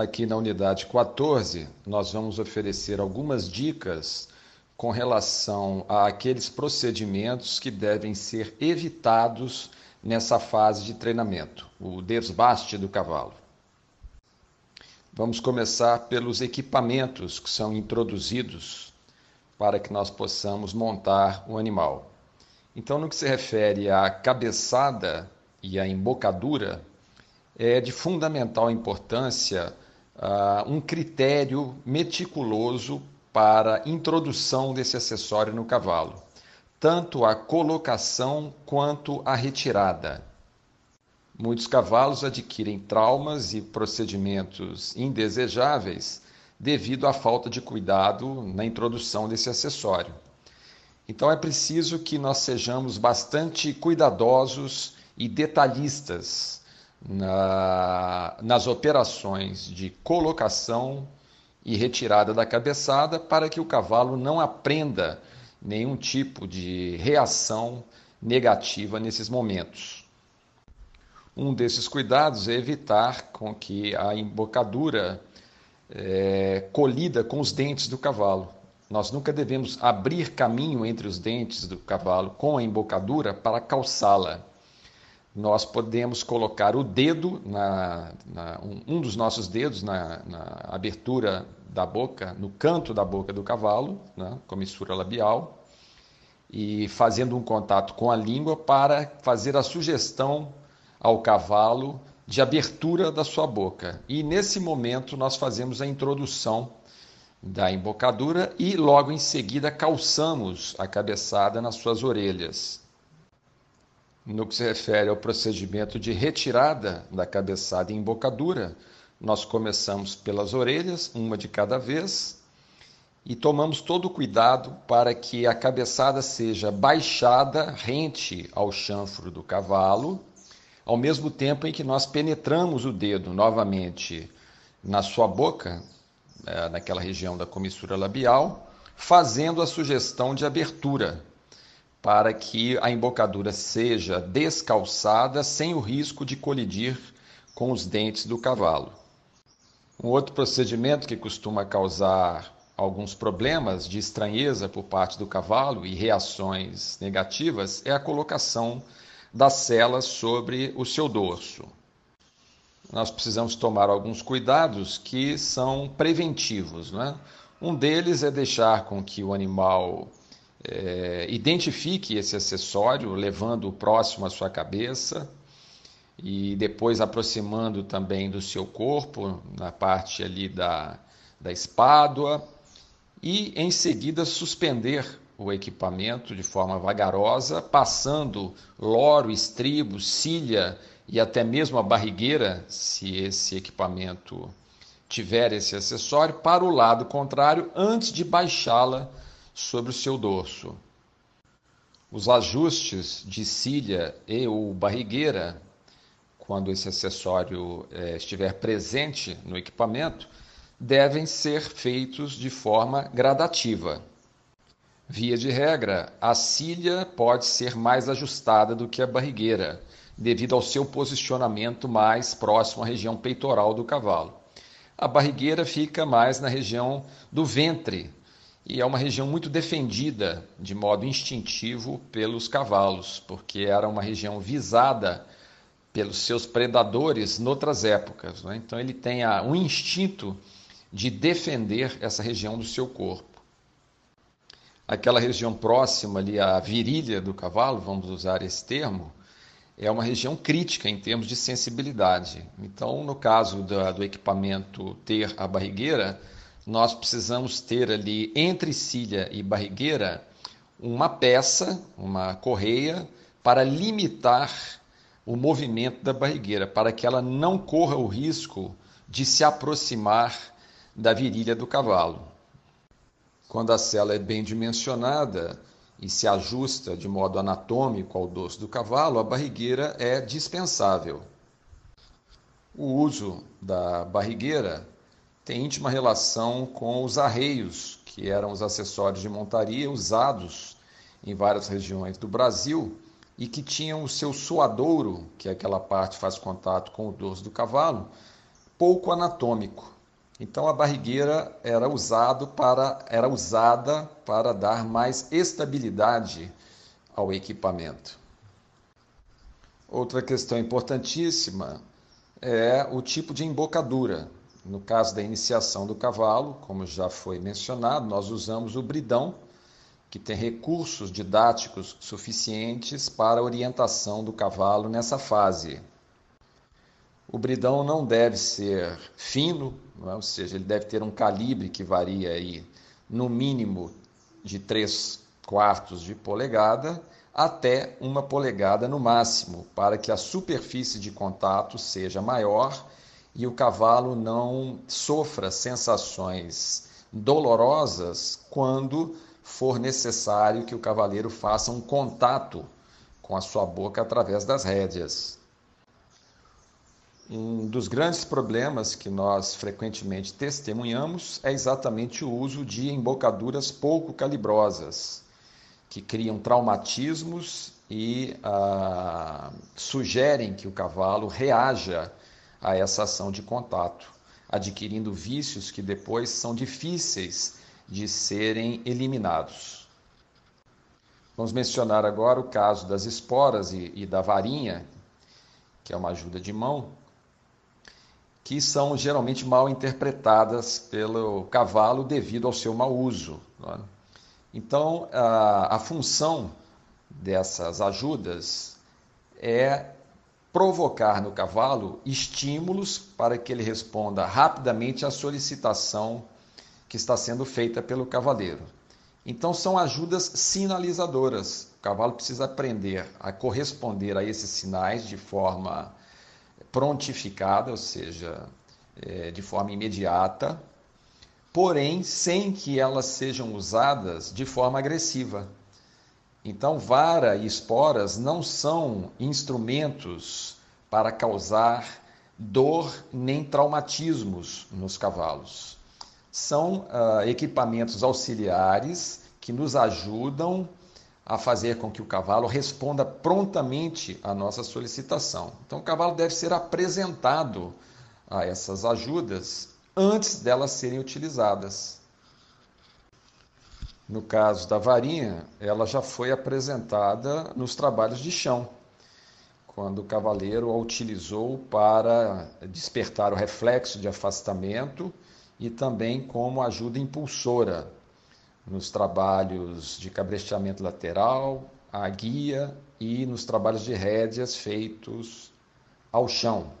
aqui na unidade 14, nós vamos oferecer algumas dicas com relação a aqueles procedimentos que devem ser evitados nessa fase de treinamento, o desbaste do cavalo. Vamos começar pelos equipamentos que são introduzidos para que nós possamos montar o animal. Então, no que se refere à cabeçada e à embocadura, é de fundamental importância uh, um critério meticuloso para introdução desse acessório no cavalo, tanto a colocação quanto a retirada. Muitos cavalos adquirem traumas e procedimentos indesejáveis devido à falta de cuidado na introdução desse acessório. Então é preciso que nós sejamos bastante cuidadosos e detalhistas na, nas operações de colocação e retirada da cabeçada para que o cavalo não aprenda nenhum tipo de reação negativa nesses momentos. Um desses cuidados é evitar com que a embocadura é, colida com os dentes do cavalo. Nós nunca devemos abrir caminho entre os dentes do cavalo com a embocadura para calçá-la. Nós podemos colocar o dedo, na, na um, um, dos nossos dedos, na, na, abertura da boca, no canto da boca do cavalo, né, comissura labial, e fazendo um contato com a língua para fazer a sugestão ao cavalo de abertura da sua boca. E nesse momento nós fazemos a introdução da embocadura e logo em seguida calçamos a cabeçada nas suas orelhas. No que se refere ao procedimento de retirada da cabeçada e embocadura, nós começamos pelas orelhas, uma de cada vez, e tomamos todo o cuidado para que a cabeçada seja baixada rente ao chanfro do cavalo ao mesmo tempo em que nós penetramos o dedo novamente na sua boca, é, naquela região da comissura labial, fazendo a sugestão de abertura, para que a embocadura seja descalçada sem o risco de colidir com os dentes do cavalo. Um outro procedimento que costuma causar alguns problemas de estranheza por parte do cavalo e reações negativas é a colocação das celas sobre o seu dorso. Nós precisamos tomar alguns cuidados que são preventivos. Né? Um deles é deixar com que o animal é, identifique esse acessório, levando-o próximo à sua cabeça e depois aproximando também do seu corpo, na parte ali da, da espádua, e em seguida suspender o equipamento de forma vagarosa, passando loro, estribo, cilha e até mesmo a barrigueira, se esse equipamento tiver esse acessório, para o lado contrário antes de baixá-la sobre o seu dorso. Os ajustes de cilha e ou barrigueira, quando esse acessório é, estiver presente no equipamento, devem ser feitos de forma gradativa. Via de regra, a cilha pode ser mais ajustada do que a barrigueira, devido ao seu posicionamento mais próximo à região peitoral do cavalo. A barrigueira fica mais na região do ventre e é uma região muito defendida de modo instintivo pelos cavalos, porque era uma região visada pelos seus predadores noutras épocas. Né? Então ele tem um instinto de defender essa região do seu corpo aquela região próxima ali à virilha do cavalo, vamos usar esse termo, é uma região crítica em termos de sensibilidade. Então, no caso do equipamento ter a barrigueira, nós precisamos ter ali entre cilha e barrigueira uma peça, uma correia, para limitar o movimento da barrigueira, para que ela não corra o risco de se aproximar da virilha do cavalo. Quando a cela é bem dimensionada e se ajusta de modo anatômico ao dorso do cavalo, a barrigueira é dispensável. O uso da barrigueira tem íntima relação com os arreios, que eram os acessórios de montaria usados em várias regiões do Brasil e que tinham o seu suadouro, que é aquela parte que faz contato com o dorso do cavalo, pouco anatômico. Então a barrigueira era, usado para, era usada para dar mais estabilidade ao equipamento. Outra questão importantíssima é o tipo de embocadura. No caso da iniciação do cavalo, como já foi mencionado, nós usamos o bridão, que tem recursos didáticos suficientes para a orientação do cavalo nessa fase. O bridão não deve ser fino, é? ou seja, ele deve ter um calibre que varia aí no mínimo de 3 quartos de polegada até uma polegada no máximo, para que a superfície de contato seja maior e o cavalo não sofra sensações dolorosas quando for necessário que o cavaleiro faça um contato com a sua boca através das rédeas. Um dos grandes problemas que nós frequentemente testemunhamos é exatamente o uso de embocaduras pouco calibrosas, que criam traumatismos e ah, sugerem que o cavalo reaja a essa ação de contato, adquirindo vícios que depois são difíceis de serem eliminados. Vamos mencionar agora o caso das esporas e, e da varinha, que é uma ajuda de mão, que são geralmente mal interpretadas pelo cavalo devido ao seu mau uso. É? Então, a, a função dessas ajudas é provocar no cavalo estímulos para que ele responda rapidamente à solicitação que está sendo feita pelo cavaleiro. Então, são ajudas sinalizadoras. O cavalo precisa aprender a corresponder a esses sinais de forma prontificada, ou seja, é, de forma imediata, porém sem que elas sejam usadas de forma agressiva. Então, vara e esporas não são instrumentos para causar dor nem traumatismos nos cavalos. São uh, equipamentos auxiliares que nos ajudam a fazer com que o cavalo responda prontamente à nossa solicitação. Então, o cavalo deve ser apresentado a essas ajudas antes delas serem utilizadas. No caso da varinha, ela já foi apresentada nos trabalhos de chão, quando o cavaleiro a utilizou para despertar o reflexo de afastamento e também como ajuda impulsora nos trabalhos de cabresteamento lateral, a guia e nos trabalhos de rédeas feitos ao chão.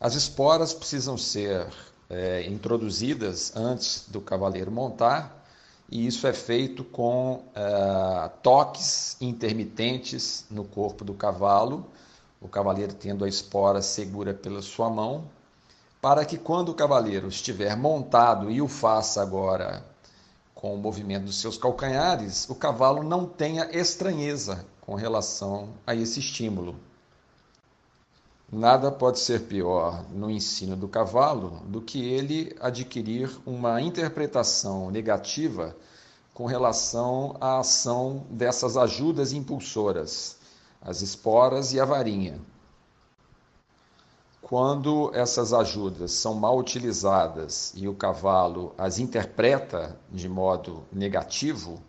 As esporas precisam ser é, introduzidas antes do cavaleiro montar, e isso é feito com é, toques intermitentes no corpo do cavalo, o cavaleiro tendo a espora segura pela sua mão para que quando o cavaleiro estiver montado e o faça agora com o movimento dos seus calcanhares, o cavalo não tenha estranheza com relação a esse estímulo. Nada pode ser pior no ensino do cavalo do que ele adquirir uma interpretação negativa com relação à ação dessas ajudas impulsoras, as esporas e a varinha. Quando essas ajudas são mal utilizadas e o cavalo as interpreta de modo negativo,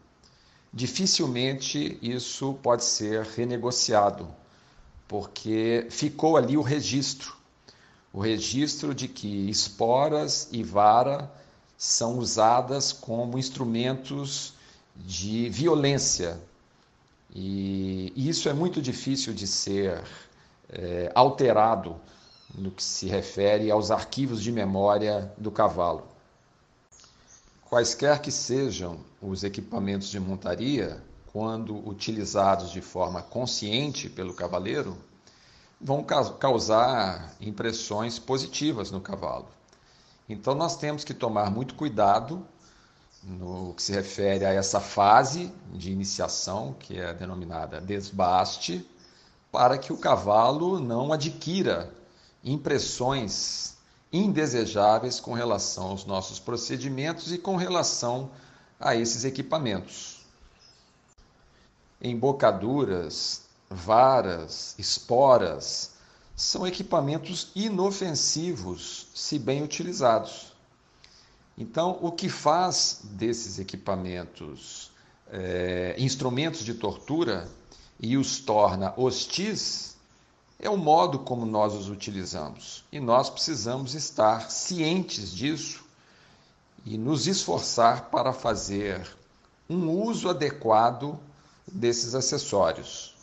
dificilmente isso pode ser renegociado, porque ficou ali o registro o registro de que esporas e vara são usadas como instrumentos de violência. E isso é muito difícil de ser é, alterado no que se refere aos arquivos de memória do cavalo. Quaisquer que sejam os equipamentos de montaria, quando utilizados de forma consciente pelo cavaleiro, vão causar impressões positivas no cavalo. Então nós temos que tomar muito cuidado no que se refere a essa fase de iniciação, que é denominada desbaste, para que o cavalo não adquira impressões indesejáveis com relação aos nossos procedimentos e com relação a esses equipamentos. Embocaduras, varas, esporas são equipamentos inofensivos, se bem utilizados. Então, o que faz desses equipamentos é, instrumentos de tortura e os torna hostis é o modo como nós os utilizamos. E nós precisamos estar cientes disso e nos esforçar para fazer um uso adequado desses acessórios.